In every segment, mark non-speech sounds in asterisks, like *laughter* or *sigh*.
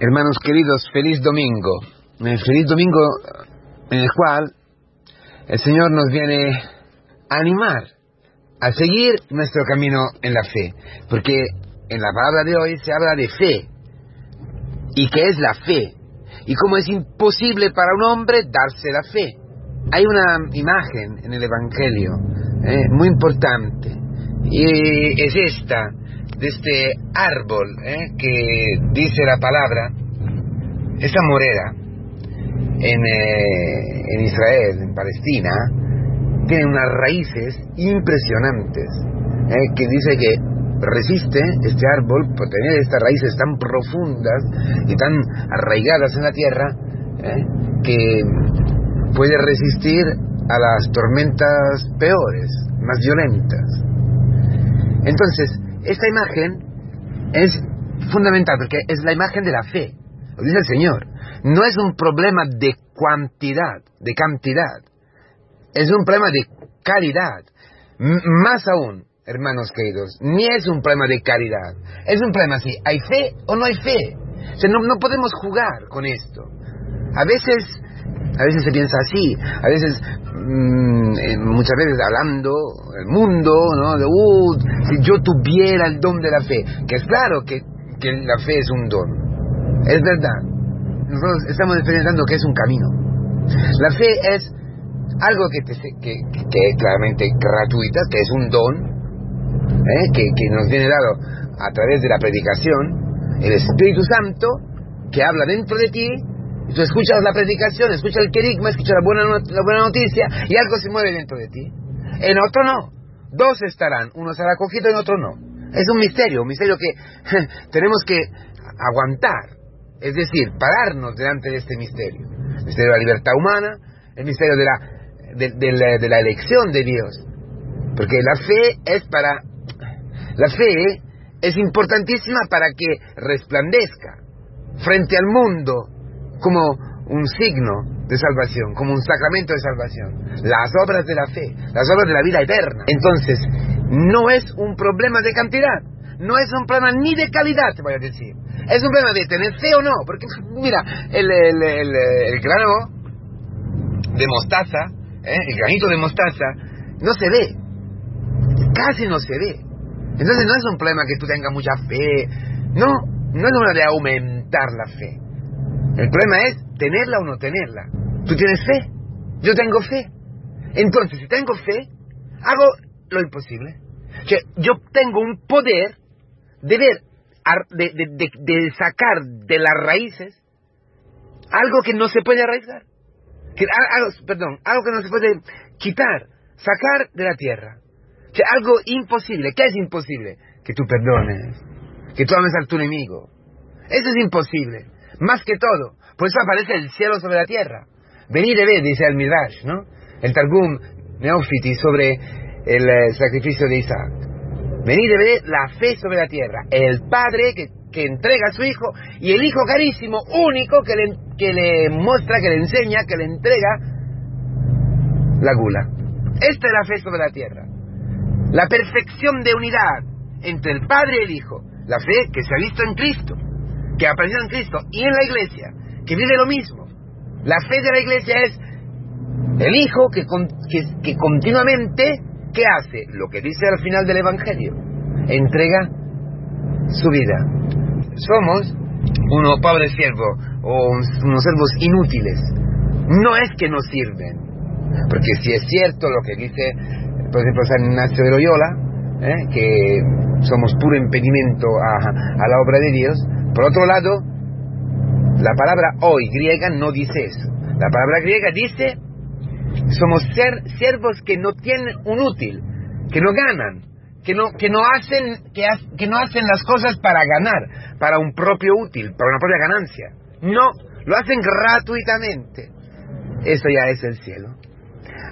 Hermanos queridos, feliz domingo. Feliz domingo en el cual el Señor nos viene a animar a seguir nuestro camino en la fe. Porque en la palabra de hoy se habla de fe. ¿Y qué es la fe? Y cómo es imposible para un hombre darse la fe. Hay una imagen en el Evangelio eh, muy importante. Y es esta de este árbol ¿eh? que dice la palabra, esa morera en, eh, en Israel, en Palestina, tiene unas raíces impresionantes, ¿eh? que dice que resiste este árbol por tener estas raíces tan profundas y tan arraigadas en la tierra que puede resistir a las tormentas peores, más violentas. Entonces, esta imagen es fundamental porque es la imagen de la fe. Lo dice el Señor. No es un problema de cuantidad, de cantidad. Es un problema de calidad. más aún, hermanos queridos, ni es un problema de caridad. Es un problema si hay fe o no hay fe. no, no podemos jugar con esto. A veces a veces se piensa así, a veces, mmm, muchas veces hablando el mundo, ¿no? De, uh, si yo tuviera el don de la fe, que es claro que, que la fe es un don, es verdad. Nosotros estamos experimentando que es un camino. La fe es algo que, que, que es claramente gratuita, que es un don, ¿eh? que, que nos viene dado a través de la predicación, el Espíritu Santo que habla dentro de ti tú escuchas la predicación, escuchas el querigma, escuchas la buena, la buena noticia y algo se mueve dentro de ti. En otro no. Dos estarán, uno será acogido y otro no. Es un misterio, un misterio que *laughs* tenemos que aguantar. Es decir, pararnos delante de este misterio. El misterio de la libertad humana, el misterio de la, de, la, de la elección de Dios. Porque la fe es para... La fe es importantísima para que resplandezca frente al mundo como un signo de salvación, como un sacramento de salvación. Las obras de la fe, las obras de la vida eterna. Entonces, no es un problema de cantidad, no es un problema ni de calidad, te voy a decir. Es un problema de tener fe o no, porque mira, el, el, el, grano de mostaza, ¿eh? el granito de mostaza, no se ve, casi no se ve. Entonces no es un problema que tú tengas mucha fe, no, no es una de aumentar la fe. El problema es tenerla o no tenerla. ¿Tú tienes fe? Yo tengo fe. Entonces, si tengo fe, hago lo imposible. yo tengo un poder de ver, de, sacar de las raíces algo que no se puede arraigar. Que, perdón, algo que no se puede quitar, sacar de la tierra. Que algo imposible. ¿Qué es imposible? Que tú perdones, que tú ames a tu enemigo. Eso es imposible. Más que todo, por eso aparece el cielo sobre la tierra. Venid y ved, dice el Midrash, ¿no? El Targum Neofiti sobre el eh, sacrificio de Isaac. Venid y ved la fe sobre la tierra. El padre que, que entrega a su hijo y el hijo carísimo, único, que le, que le muestra, que le enseña, que le entrega la gula. Esta es la fe sobre la tierra. La perfección de unidad entre el Padre y el Hijo. La fe que se ha visto en Cristo que apareció en Cristo y en la iglesia, que vive lo mismo. La fe de la iglesia es el Hijo que, que, continuamente, ¿qué hace? Lo que dice al final del Evangelio, entrega su vida. Somos unos pobres siervos o unos siervos inútiles. No es que nos sirven, porque si es cierto lo que dice, por ejemplo, San Ignacio de Loyola, ¿eh? que somos puro impedimento a, a la obra de Dios, por otro lado, la palabra hoy griega no dice eso. La palabra griega dice, somos ser, siervos que no tienen un útil, que no ganan, que no, que no, hacen, que, que no hacen las cosas para ganar, para un propio útil, para una propia ganancia. No, lo hacen gratuitamente. Eso ya es el cielo.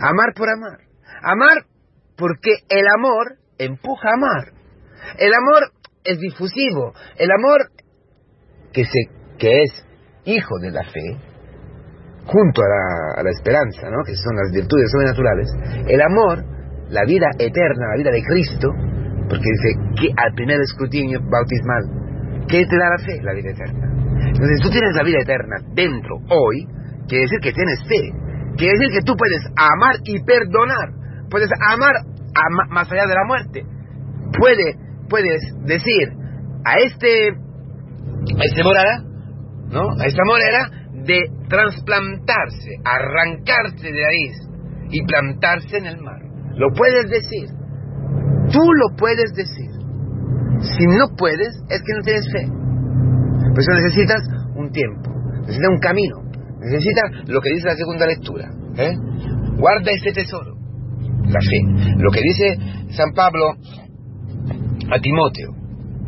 Amar por amar. Amar porque el amor empuja a amar. El amor es difusivo. El amor que, es hijo de la fe, junto a la, a la esperanza, ¿no? que son las virtudes sobrenaturales, el amor, la vida eterna, la vida de Cristo, porque dice que al primer escrutinio bautismal ¿Qué te da la fe? La vida eterna. Entonces, tú tienes la vida eterna dentro hoy, quiere decir que tienes fe. Quiere decir que tú puedes amar y perdonar. Puedes amar más allá de la muerte. Puede, puedes decir a este, este morada, ¿no? A esta morera de trasplantarse, arrancarse de raíz y plantarse en el mar. Lo puedes decir. Tú lo puedes decir. Si no puedes, es que no tienes fe. Por eso necesitas un tiempo, necesitas un camino, necesitas lo que dice la segunda lectura. ¿eh? Guarda este tesoro, la fe. Lo que dice San Pablo a Timoteo.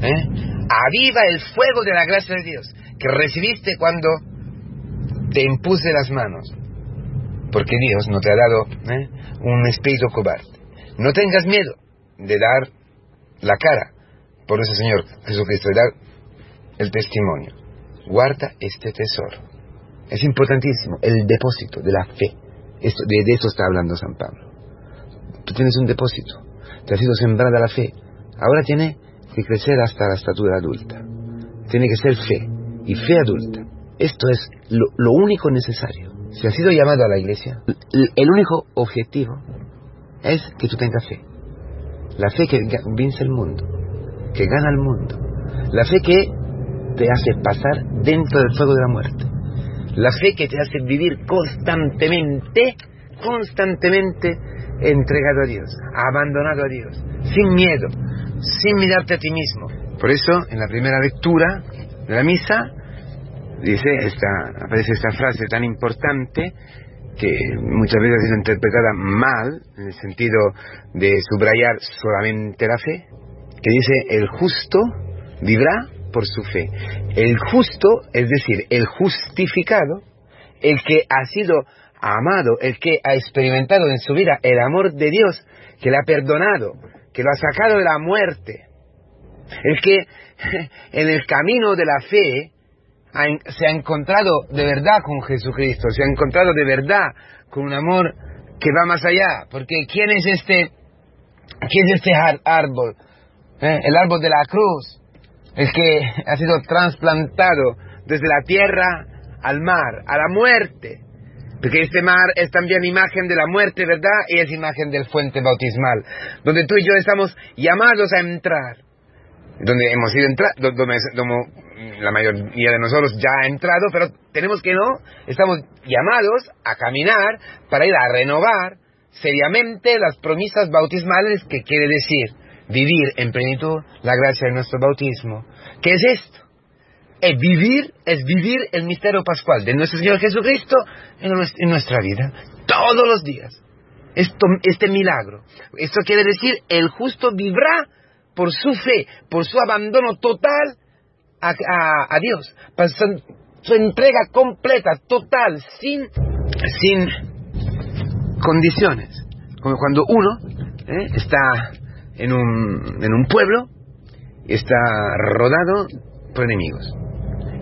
¿eh? Aviva el fuego de la gracia de Dios que recibiste cuando te impuse las manos. Porque Dios no te ha dado ¿eh? un espíritu cobarde. No tengas miedo de dar la cara por ese Señor Jesucristo, dar el testimonio. Guarda este tesoro. Es importantísimo, el depósito de la fe. De, eso está hablando San Pablo. Tienes un depósito, te ha sido sembrada la fe. Ahora tiene que crecer hasta la estatura adulta. Tiene que ser fe, y fe adulta. Esto es lo, único necesario. Si has sido llamado a la iglesia, el único objetivo es que tú tengas fe. La fe que vence el mundo, que gana el mundo. La fe que te hace pasar dentro del fuego de la muerte. La fe que te hace vivir constantemente, constantemente entregado a Dios, abandonado a Dios, sin miedo, sin mirarte a ti mismo. Por eso, en la primera lectura de la misa, dice esta, aparece esta frase tan importante que muchas veces es interpretada mal, en el sentido de subrayar solamente la fe, que dice, el justo vivirá por su fe. El justo, es decir, el justificado, el que ha sido amado, el que ha experimentado en su vida el amor de Dios, que le ha perdonado, que lo ha sacado de la muerte, el que *laughs* en el camino de la fe se ha encontrado de verdad con Jesucristo, se ha encontrado de verdad con un amor que va más allá, porque ¿quién es este, quién es este árbol? ¿Eh? El árbol de la cruz, el que ha sido trasplantado desde la tierra al mar, a la muerte, porque este mar es también imagen de la muerte, ¿verdad? Y es imagen del fuente bautismal, donde tú y yo estamos llamados a entrar, donde hemos ido entrar, donde, la mayoría de nosotros ya ha entrado, pero tenemos que no, estamos llamados a caminar para ir a renovar seriamente las promesas bautismales que quiere decir vivir en plenitud la gracia de nuestro bautismo. ¿Qué es esto? Es vivir, es vivir el misterio pascual de nuestro Señor Jesucristo en, nuestra vida, todos los días. Esto, este milagro. Esto quiere decir, el justo vivirá por su fe, por su abandono total a, Dios, para su, entrega completa, total, sin, sin condiciones. Como cuando uno ¿eh? está en un, en un pueblo está rodado por enemigos.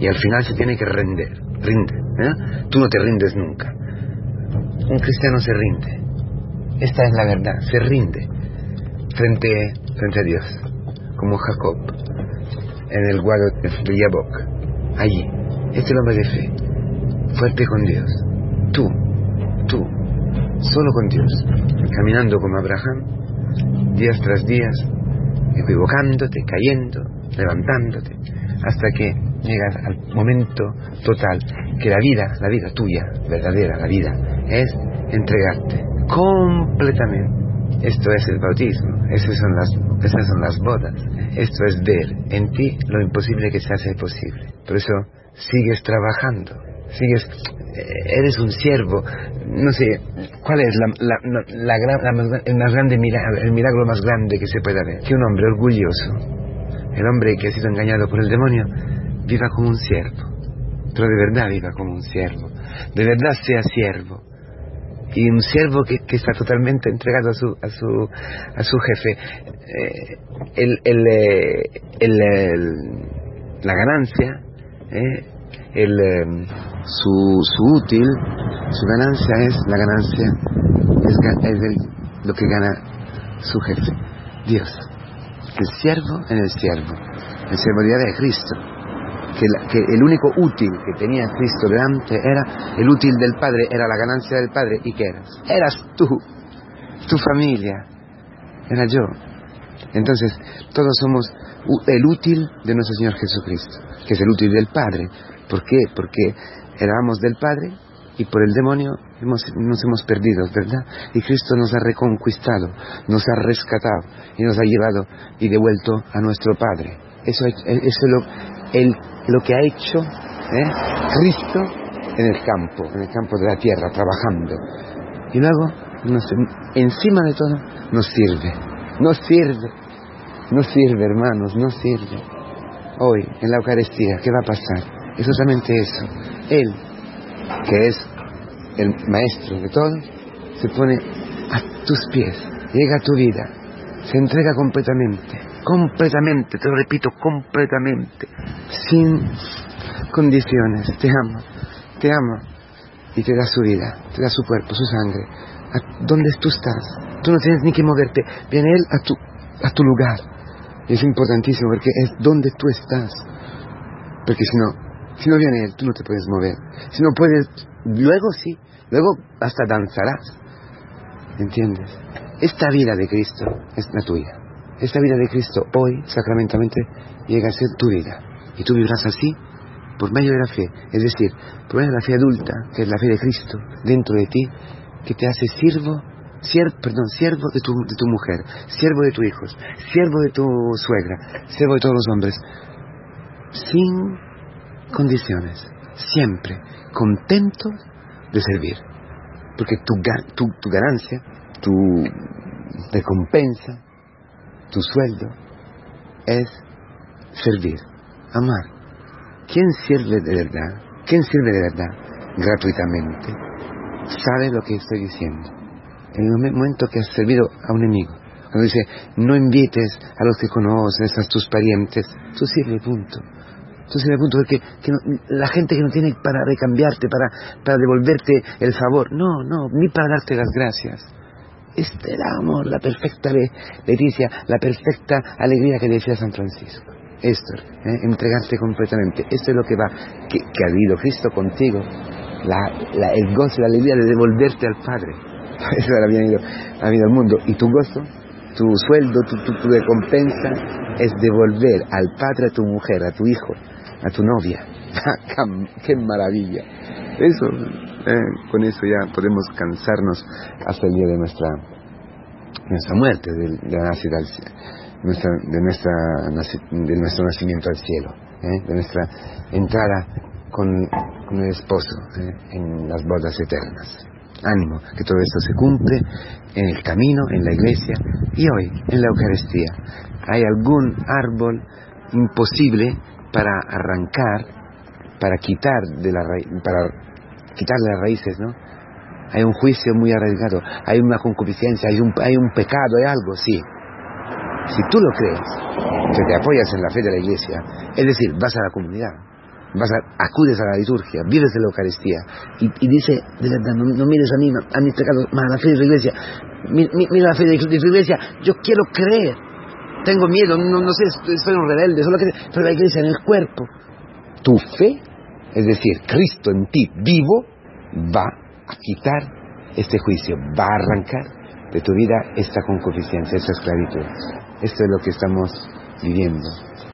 Y al final se tiene que render, rinde. ¿eh? Tú no te rindes nunca. Un cristiano se rinde. Esta es la verdad, se rinde frente, frente a Dios, como Jacob en el guado de Yabok. Allí, este el hombre de fe, fuerte con Dios. Tú, tú, solo con Dios, caminando como Abraham, días tras días, equivocándote, cayendo, levantándote, hasta que llegas al momento total que la vida, la vida tuya, verdadera, la vida, es entregarte completamente esto es el bautismo, esas son las, esas son las bodas. Esto es ver en ti lo imposible que se hace posible. Por eso sigues trabajando, sigues, eh, eres un siervo. No sé, ¿cuál es la, el, más grande milagro, el milagro más grande que se puede haber? Que un hombre orgulloso, el hombre que ha sido engañado por el demonio, viva como un siervo. Pero de verdad viva como un siervo. De verdad sea siervo y un siervo que, está totalmente entregado a su, a su, a su jefe. Eh, el, el, eh, el, la ganancia, eh, el, su, su útil, su ganancia es la ganancia, es, es lo que gana su jefe, Dios. el siervo en el siervo, el siervo de Cristo. Que, que, el único útil que tenía Cristo delante era el útil del Padre, era la ganancia del Padre. ¿Y qué eras? Eras tú, tu familia, era yo. Entonces, todos somos el útil de nuestro Señor Jesucristo, que es el útil del Padre. ¿Por qué? Porque éramos del Padre y por el demonio hemos, nos hemos perdido, ¿verdad? Y Cristo nos ha reconquistado, nos ha rescatado y nos ha llevado y devuelto a nuestro Padre. Eso, es lo, el, lo que ha hecho ¿eh? Cristo en el campo, en el campo de la tierra, trabajando. Y luego, encima de todo, nos sirve, nos sirve, nos sirve, hermanos, nos sirve. Hoy, en la Eucaristía, ¿qué va a pasar? Es solamente eso. Él, que es el maestro de todo, se pone a tus pies, llega a tu vida, se entrega completamente, completamente, te lo repito, completamente, sin condiciones. Te amo, te amo. Y te da su vida, te da su cuerpo, su sangre. A donde tú estás. Tú no tienes ni que moverte. Viene Él a tu, a tu lugar. Y es importantísimo porque es donde tú estás. Porque si no, si no viene Él, tú no te puedes mover. Si no puedes, luego sí, luego hasta danzarás. ¿Entiendes? Esta vida de Cristo es la tuya. Esta vida de Cristo hoy, sacramentalmente, llega a ser tu vida. Y tú vivirás así por medio de la fe. Es decir, por medio de la fe adulta, que es la fe de Cristo, dentro de ti, que te hace siervo, siervo perdón, siervo de tu, de tu mujer, siervo de tu hijo, siervo de tu suegra, siervo de todos los hombres, sin condiciones, siempre contento de servir. Porque tu, tu, tu ganancia, tu recompensa, tu sueldo es servir, amar. ¿Quién sirve de verdad? ¿Quién sirve de verdad? Gratuitamente. Sabe lo que estoy diciendo. En el momento que has servido a un enemigo, cuando dice, no invites a los que conoces, a tus parientes, tú sirve, punto. Entonces me punto que, que la gente que no tiene para recambiarte, para devolverte el favor, no, no, ni para darte las gracias. Este el amor, la perfecta Leticia, la perfecta alegría que decía San Francisco. Esto, ¿eh? entregarte completamente. Esto es lo que va, que, ha habido Cristo contigo, el gozo, la alegría de devolverte al Padre. *laughs* Eso ha habido, ha habido el mundo. Y tu gozo, tu sueldo, tu, tu, tu recompensa es devolver al Padre a tu mujer, a tu hijo, a tu novia. *laughs* ¡Qué maravilla! Eso, eh, con eso ya podemos cansarnos hasta el día de nuestra, nuestra muerte, de, la nacida nuestra, de, nuestra, de nuestro nacimiento al cielo, eh, de nuestra entrada con, con el esposo eh, en las bodas eternas. Ánimo, que todo esto se cumple en el camino, en la iglesia y hoy en la Eucaristía. ¿Hay algún árbol imposible para arrancar, para quitar de la para quitar las raíces, ¿no? Hay un juicio muy arriesgado, hay una concupiscencia, hay un, hay un pecado, hay algo, sí. Si tú lo crees, que te apoyas en la fe de la iglesia, es decir, vas a la comunidad, vas acudes a la liturgia, vives de la Eucaristía y, dice, de verdad, no, mires a mí, a mis pecados, más a la fe de la iglesia, mira la fe de, de la iglesia, yo quiero creer, tengo miedo, no, no sé, soy un rebelde, solo que, pero la iglesia en el cuerpo. Tu fe, es decir, Cristo en ti vivo, va a quitar este juicio, va a arrancar de tu vida esta concupiscencia, esta esclavitud. Esto es lo que estamos viviendo.